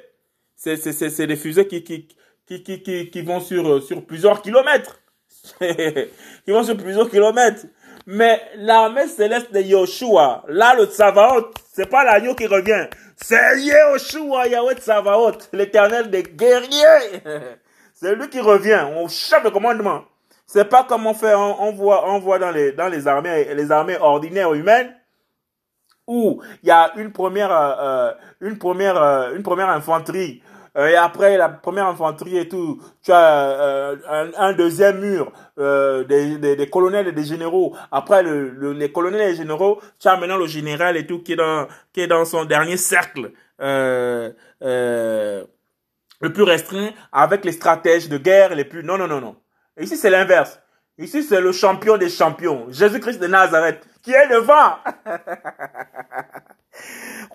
C'est, c'est, c'est, des fusées qui, qui, qui, qui, qui, qui vont sur, sur plusieurs kilomètres. qui vont sur plusieurs kilomètres. Mais l'armée céleste de Yoshua, là le Tsavaot, c'est pas l'agneau qui revient. C'est Yoshua, Yahweh Tsavaot, l'éternel des guerriers. C'est lui qui revient, on chef de commandement. C'est pas comme on fait, on, voit, on voit dans les, dans les armées, les armées ordinaires humaines, où il y a une première, euh, une première, euh, une première infanterie euh, et après la première infanterie et tout, tu as euh, un, deuxième mur euh, des, des, des, colonels et des généraux. Après le, les colonels et les généraux, tu as maintenant le général et tout qui est dans qui est dans son dernier cercle euh, euh, le plus restreint avec les stratèges de guerre les plus non non non non. Ici c'est l'inverse. Ici c'est le champion des champions, Jésus-Christ de Nazareth, qui est devant.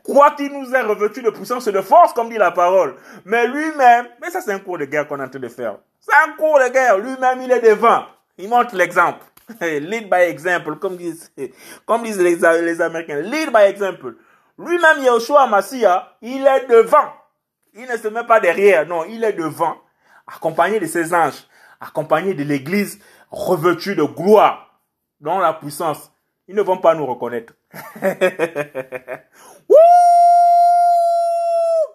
Quoi qu'il nous ait revêtu de puissance et de force, comme dit la parole. Mais lui-même, mais ça c'est un cours de guerre qu'on est en train de faire. C'est un cours de guerre. Lui-même, il est devant. Il montre l'exemple. Lead by example, comme disent, comme disent les, Américains. Lead by example. Lui-même, Yahushua Massia, il est devant. Il ne se met pas derrière, non, il est devant, accompagné de ses anges, accompagné de l'église revêtue de gloire, dans la puissance. Ils ne vont pas nous reconnaître.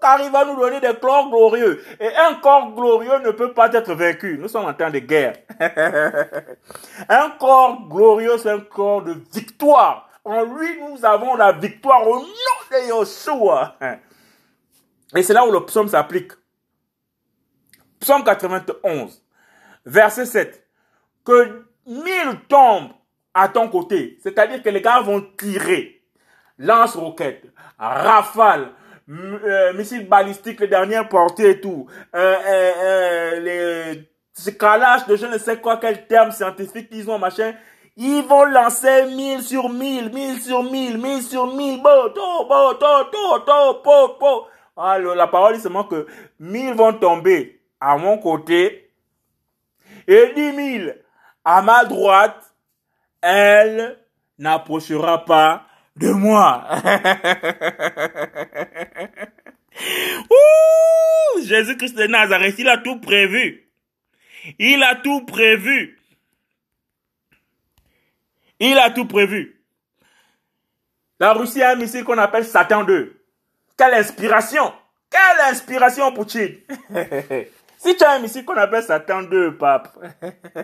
car il va nous donner des corps glorieux. Et un corps glorieux ne peut pas être vaincu. Nous sommes en temps de guerre. un corps glorieux, c'est un corps de victoire. En lui, nous avons la victoire au nom de Yeshua. Et c'est là où le psaume s'applique. Psaume 91, verset 7. Que mille tombent à ton côté. C'est-à-dire que les gars vont tirer. Lance-roquettes, rafales, euh, missiles balistiques, les dernières portées et tout. Euh, euh, euh les escalages de je ne sais quoi, quel terme scientifique ils machin. Ils vont lancer mille sur mille, mille sur mille, mille sur mille. Boto, boto, to, to, po, po. Alors, la parole dit seulement que mille vont tomber à mon côté et dix mille à ma droite. Elle n'approchera pas de moi. Jésus-Christ de Nazareth, il a tout prévu. Il a tout prévu. Il a tout prévu. La Russie a un missile qu'on appelle Satan 2. Quelle inspiration Quelle inspiration, Poutine Si tu as un missile qu'on appelle Satan 2, pape,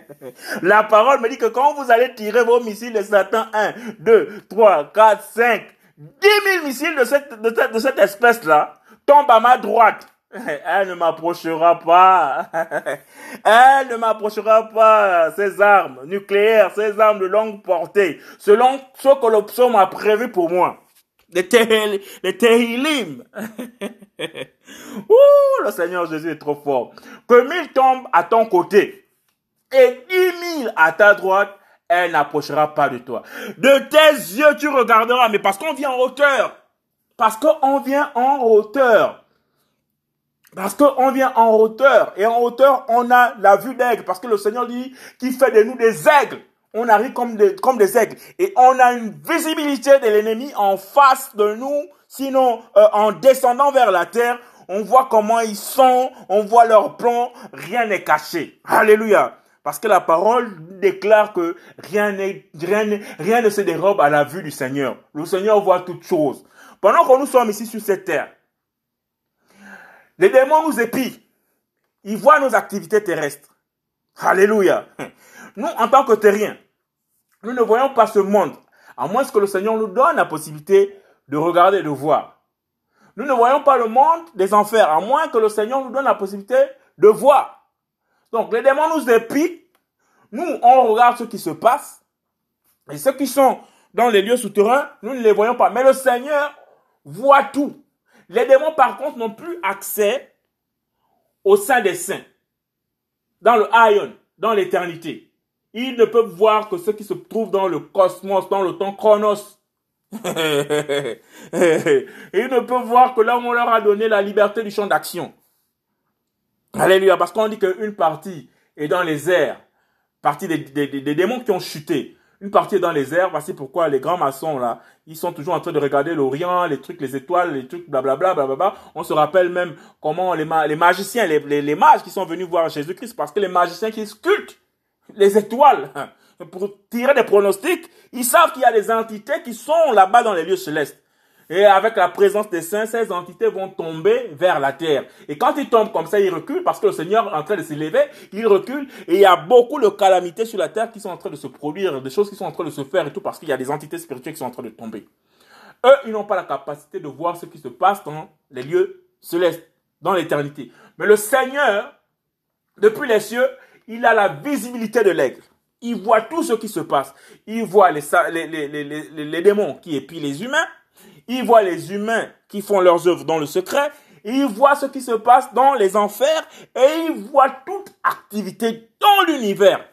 la parole me dit que quand vous allez tirer vos missiles de Satan 1, 2, 3, 4, 5, 10 000 missiles de cette, de cette, de cette espèce-là tombent à ma droite. Elle ne m'approchera pas. Elle ne m'approchera pas. Ces armes nucléaires, ces armes de longue portée, selon ce que le psaume a prévu pour moi. Les, Tehilim. Ouh, le Seigneur Jésus est trop fort. Que mille tombent à ton côté et dix mille à ta droite, elle n'approchera pas de toi. De tes yeux, tu regarderas, mais parce qu'on vient en hauteur. Parce qu'on vient en hauteur. Parce qu'on vient en hauteur. Et en hauteur, on a la vue d'aigle. Parce que le Seigneur dit qu'il fait de nous des aigles. On arrive comme des, comme des aigles. Et on a une visibilité de l'ennemi en face de nous. Sinon, euh, en descendant vers la terre, on voit comment ils sont, on voit leurs plans, rien n'est caché. Alléluia. Parce que la parole déclare que rien, rien ne se dérobe à la vue du Seigneur. Le Seigneur voit toutes choses. Pendant que nous sommes ici sur cette terre, les démons nous épient. Ils voient nos activités terrestres. Alléluia. Nous, en tant que terriens, nous ne voyons pas ce monde, à moins que le Seigneur nous donne la possibilité de regarder et de voir. Nous ne voyons pas le monde des enfers, à moins que le Seigneur nous donne la possibilité de voir. Donc, les démons nous épient. Nous, on regarde ce qui se passe. Et ceux qui sont dans les lieux souterrains, nous ne les voyons pas. Mais le Seigneur voit tout. Les démons, par contre, n'ont plus accès au sein des saints, dans le Ion, dans l'éternité. Ils ne peuvent voir que ce qui se trouve dans le cosmos, dans le temps chronos. Ils ne peuvent voir que là où on leur a donné la liberté du champ d'action. Alléluia, parce qu'on dit qu'une partie est dans les airs, partie des, des démons qui ont chuté une partie est dans les airs. Voici pourquoi les grands maçons, là, ils sont toujours en train de regarder l'Orient, les trucs, les étoiles, les trucs, blablabla, blablabla. On se rappelle même comment les, les magiciens, les, les, mages qui sont venus voir Jésus-Christ, parce que les magiciens qui sculptent les étoiles, pour tirer des pronostics, ils savent qu'il y a des entités qui sont là-bas dans les lieux célestes. Et avec la présence des saints, ces entités vont tomber vers la terre. Et quand ils tombent comme ça, ils reculent parce que le Seigneur est en train de s'élever, ils reculent et il y a beaucoup de calamités sur la terre qui sont en train de se produire, des choses qui sont en train de se faire et tout parce qu'il y a des entités spirituelles qui sont en train de tomber. Eux, ils n'ont pas la capacité de voir ce qui se passe dans les lieux célestes, dans l'éternité. Mais le Seigneur, depuis les cieux, il a la visibilité de l'aigle. Il voit tout ce qui se passe. Il voit les, les, les, les, démons qui épient les humains. Il voit les humains qui font leurs œuvres dans le secret. Il voit ce qui se passe dans les enfers et il voit toute activité dans l'univers.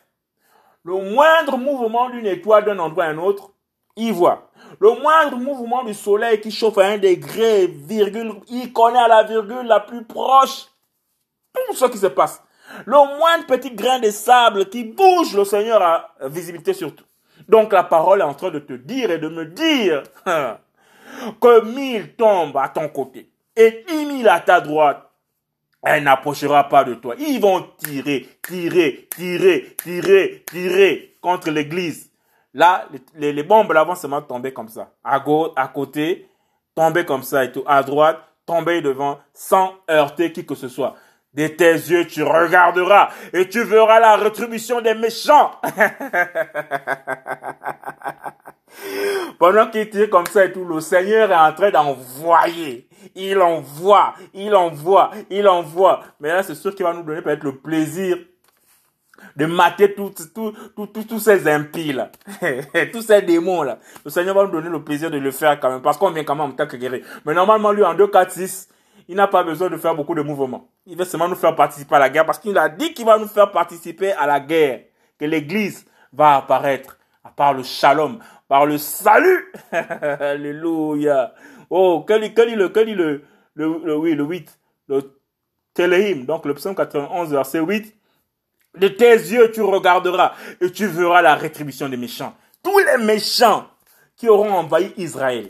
Le moindre mouvement d'une étoile d'un endroit à un autre, il voit. Le moindre mouvement du soleil qui chauffe à un degré, virgule, il connaît à la virgule la plus proche tout ce qui se passe. Le moindre petit grain de sable qui bouge, le Seigneur a visibilité sur tout. Donc la parole est en train de te dire et de me dire que mille tombent à ton côté et dix mille à ta droite. Elle n'approchera pas de toi. Ils vont tirer, tirer, tirer, tirer, tirer contre l'église. Là, les, les, bombes là vont seulement tomber comme ça. À gauche, à côté, tomber comme ça et tout. À droite, tomber devant sans heurter qui que ce soit. De tes yeux, tu regarderas et tu verras la rétribution des méchants. Pendant qu'il tire comme ça et tout, le Seigneur est en train d'envoyer. Il envoie, il envoie, il envoie. Mais là, c'est sûr qu'il va nous donner peut-être le plaisir de mater tous tous ces impies là, tous ces démons là. Le Seigneur va nous donner le plaisir de le faire quand même, parce qu'on vient quand même en tant que. Mais normalement, lui, en 2, 4, 6, il n'a pas besoin de faire beaucoup de mouvements. Il veut seulement nous faire participer à la guerre, parce qu'il a dit qu'il va nous faire participer à la guerre, que l'Église va apparaître par le shalom, par le salut. Alléluia. Oh, quel, est le, quel est le, le, oui, le 8, le Téléhim, donc le psaume 91, verset 8. De tes yeux, tu regarderas et tu verras la rétribution des méchants. Tous les méchants qui auront envahi Israël,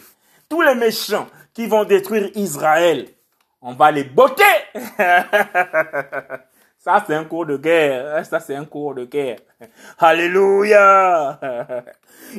tous les méchants qui vont détruire Israël, on va les botter. Ça, c'est un cours de guerre. Ça, c'est un cours de guerre. Alléluia.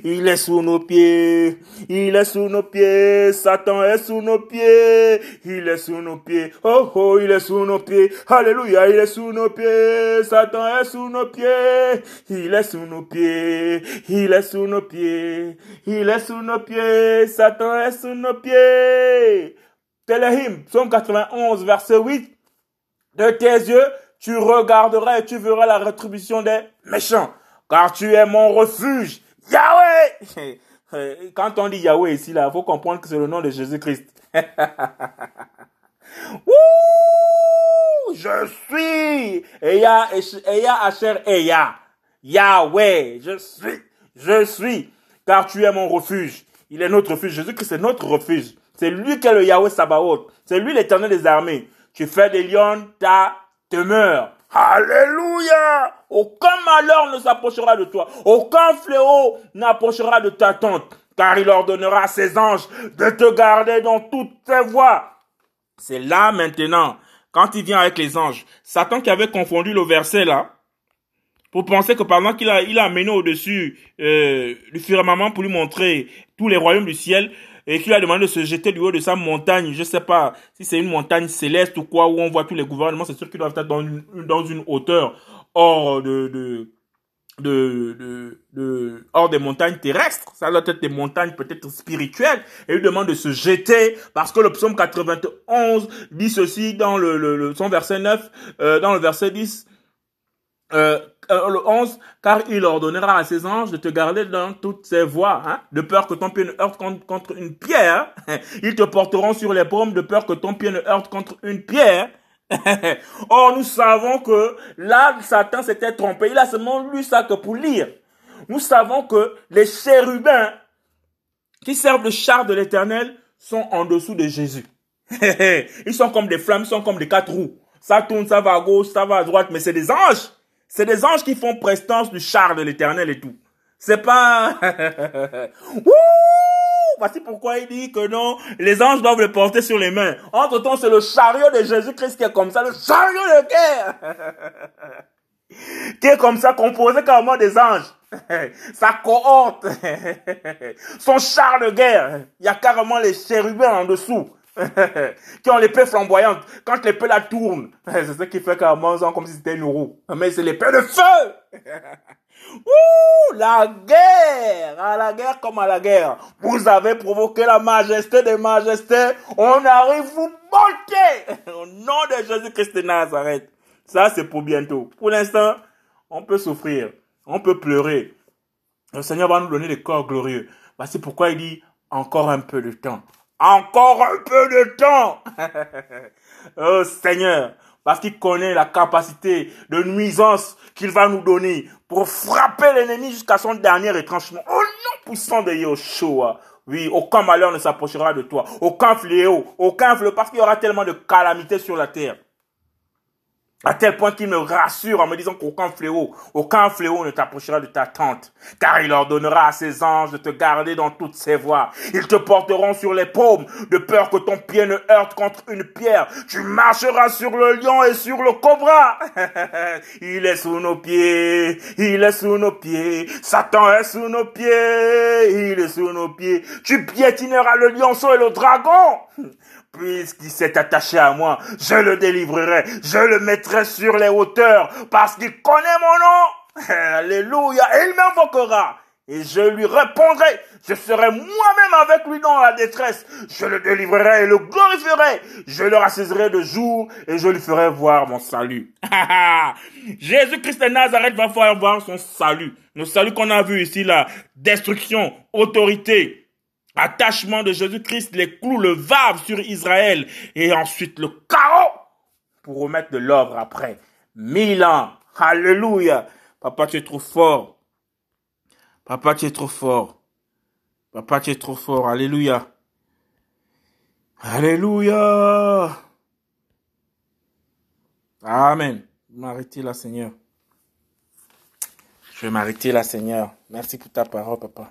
Il est sous nos pieds. Il est sous nos pieds. Satan est sous nos pieds. Il est sous nos pieds. Oh, oh, il est sous nos pieds. Alléluia. Il est sous nos pieds. Satan est sous nos pieds. Il est sous nos pieds. Il est sous nos pieds. Il est sous nos pieds. Satan est sous nos pieds. Téléhim, psaume 91, verset 8. De tes yeux, tu regarderas et tu verras la rétribution des méchants. Car tu es mon refuge. Yahweh! Quand on dit Yahweh ici, là, faut comprendre que c'est le nom de Jésus-Christ. je suis Eya, Eya, Asher, Eya. Yahweh, je suis, je suis, car tu es mon refuge. Il est notre refuge. Jésus-Christ est notre refuge. C'est lui qui est le Yahweh Sabaoth. C'est lui l'éternel des armées. Tu fais des lions ta demeure. Alléluia! Aucun malheur ne s'approchera de toi. Aucun fléau n'approchera de ta tente. Car il ordonnera à ses anges de te garder dans toutes tes voies. C'est là maintenant, quand il vient avec les anges. Satan qui avait confondu le verset là, pour penser que pendant qu'il a, il a amené au-dessus euh, du firmament pour lui montrer tous les royaumes du ciel, et qu'il a demandé de se jeter du haut de sa montagne. Je sais pas si c'est une montagne céleste ou quoi, où on voit tous les gouvernements. C'est sûr qu'ils doivent être dans une, hauteur hors de, de, de, de, hors des montagnes terrestres. Ça doit être des montagnes peut-être spirituelles. Et il demande de se jeter parce que le psaume 91 dit ceci dans le, le, son verset 9, euh, dans le verset 10. Euh, euh, le 11, car il ordonnera à ses anges de te garder dans toutes ses voies, hein, de peur que ton pied ne heurte contre, une pierre. Ils te porteront sur les paumes de peur que ton pied ne heurte contre une pierre. Or, nous savons que là, Satan s'était trompé. Il a seulement lu ça que pour lire. Nous savons que les chérubins qui servent le char de l'éternel sont en dessous de Jésus. ils sont comme des flammes, ils sont comme des quatre roues. Ça tourne, ça va à gauche, ça va à droite, mais c'est des anges. C'est des anges qui font prestance du char de l'éternel et tout. C'est pas... Voici pourquoi il dit que non, les anges doivent le porter sur les mains. Entre temps, c'est le chariot de Jésus-Christ qui est comme ça, le chariot de guerre. qui est comme ça, composé carrément des anges. Sa cohorte. Son char de guerre. Il y a carrément les chérubins en dessous. qui ont l'épée flamboyante. Quand l'épée la tourne, c'est ce qui fait qu'à comme si c'était une roue. Mais c'est l'épée de feu. Ouh, la guerre, à la guerre comme à la guerre. Vous avez provoqué la majesté des majestés. On arrive vous manquer. Au nom de Jésus-Christ de Nazareth. Ça, c'est pour bientôt. Pour l'instant, on peut souffrir. On peut pleurer. Le Seigneur va nous donner des corps glorieux. C'est pourquoi il dit encore un peu de temps. Encore un peu de temps. oh Seigneur, parce qu'il connaît la capacité de nuisance qu'il va nous donner pour frapper l'ennemi jusqu'à son dernier retranchement. Au nom puissant de Yoshua. Oui, aucun malheur ne s'approchera de toi. Aucun fléau. Aucun fléau. Parce qu'il y aura tellement de calamités sur la terre. À tel point qu'il me rassure en me disant qu'aucun fléau, aucun fléau ne t'approchera de ta tente. Car il ordonnera à ses anges de te garder dans toutes ses voies. Ils te porteront sur les paumes, de peur que ton pied ne heurte contre une pierre. Tu marcheras sur le lion et sur le cobra. il est sous nos pieds, il est sous nos pieds. Satan est sous nos pieds, il est sous nos pieds. Tu piétineras le lionceau et le dragon puisqu'il s'est attaché à moi, je le délivrerai, je le mettrai sur les hauteurs, parce qu'il connaît mon nom. Alléluia. Il m'invoquera. Et je lui répondrai, je serai moi-même avec lui dans la détresse. Je le délivrerai et le glorifierai. Je le rassasirai de jour et je lui ferai voir mon salut. Jésus-Christ de Nazareth va faire voir son salut. Le salut qu'on a vu ici, la destruction, autorité, attachement de Jésus-Christ, les clous, le vave sur Israël et ensuite le chaos pour remettre de l'ordre après. Mille ans. Alléluia. Papa, tu es trop fort. Papa, tu es trop fort. Papa, tu es trop fort. Alléluia. Alléluia. Amen. M'arrêter là, Seigneur. Je vais m'arrêter là, Seigneur. Merci pour ta parole, papa.